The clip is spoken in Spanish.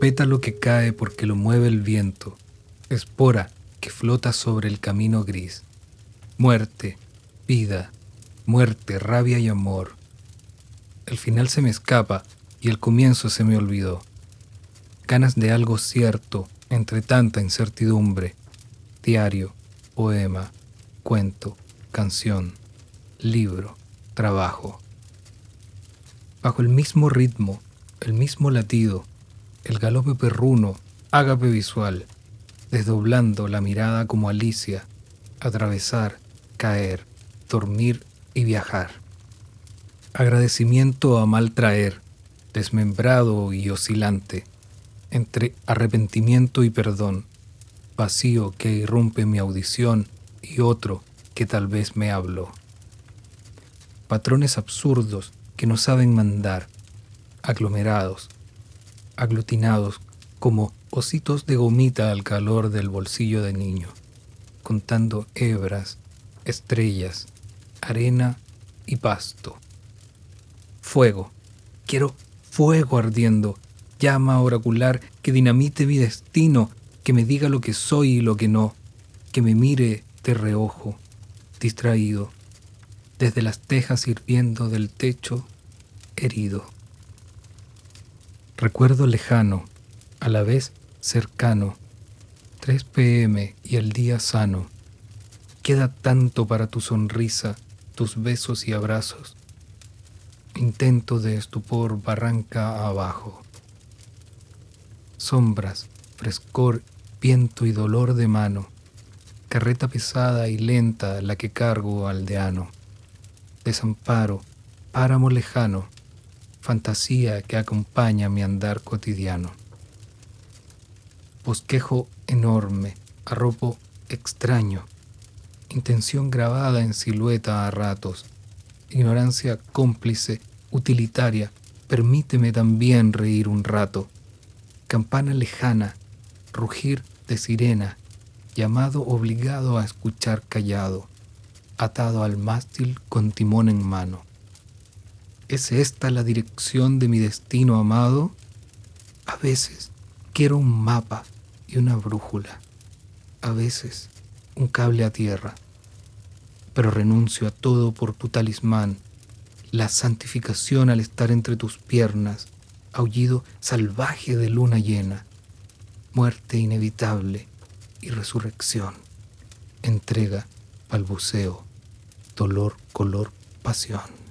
pétalo que cae porque lo mueve el viento, espora que flota sobre el camino gris. Muerte, vida, muerte, rabia y amor. El final se me escapa y el comienzo se me olvidó. Ganas de algo cierto entre tanta incertidumbre. Diario, poema, cuento, canción, libro, trabajo. Bajo el mismo ritmo, el mismo latido, el galope perruno, ágape visual, desdoblando la mirada como Alicia, atravesar, caer, dormir y viajar. Agradecimiento a mal traer, desmembrado y oscilante, entre arrepentimiento y perdón, vacío que irrumpe mi audición y otro que tal vez me habló. Patrones absurdos que no saben mandar, aglomerados, aglutinados como ositos de gomita al calor del bolsillo de niño, contando hebras, estrellas, arena y pasto. Fuego, quiero fuego ardiendo, llama oracular que dinamite mi destino, que me diga lo que soy y lo que no, que me mire de reojo, distraído, desde las tejas hirviendo del techo, herido. Recuerdo lejano, a la vez cercano, 3 pm y el día sano. Queda tanto para tu sonrisa, tus besos y abrazos. Intento de estupor barranca abajo. Sombras, frescor, viento y dolor de mano. Carreta pesada y lenta la que cargo aldeano. Desamparo, páramo lejano, fantasía que acompaña mi andar cotidiano. Bosquejo enorme, arropo extraño, intención grabada en silueta a ratos, ignorancia cómplice, utilitaria, permíteme también reír un rato, campana lejana, rugir de sirena, llamado obligado a escuchar callado, atado al mástil con timón en mano. ¿Es esta la dirección de mi destino amado? A veces quiero un mapa y una brújula, a veces un cable a tierra, pero renuncio a todo por tu talismán, la santificación al estar entre tus piernas, aullido salvaje de luna llena, muerte inevitable y resurrección, entrega, balbuceo, dolor, color, pasión.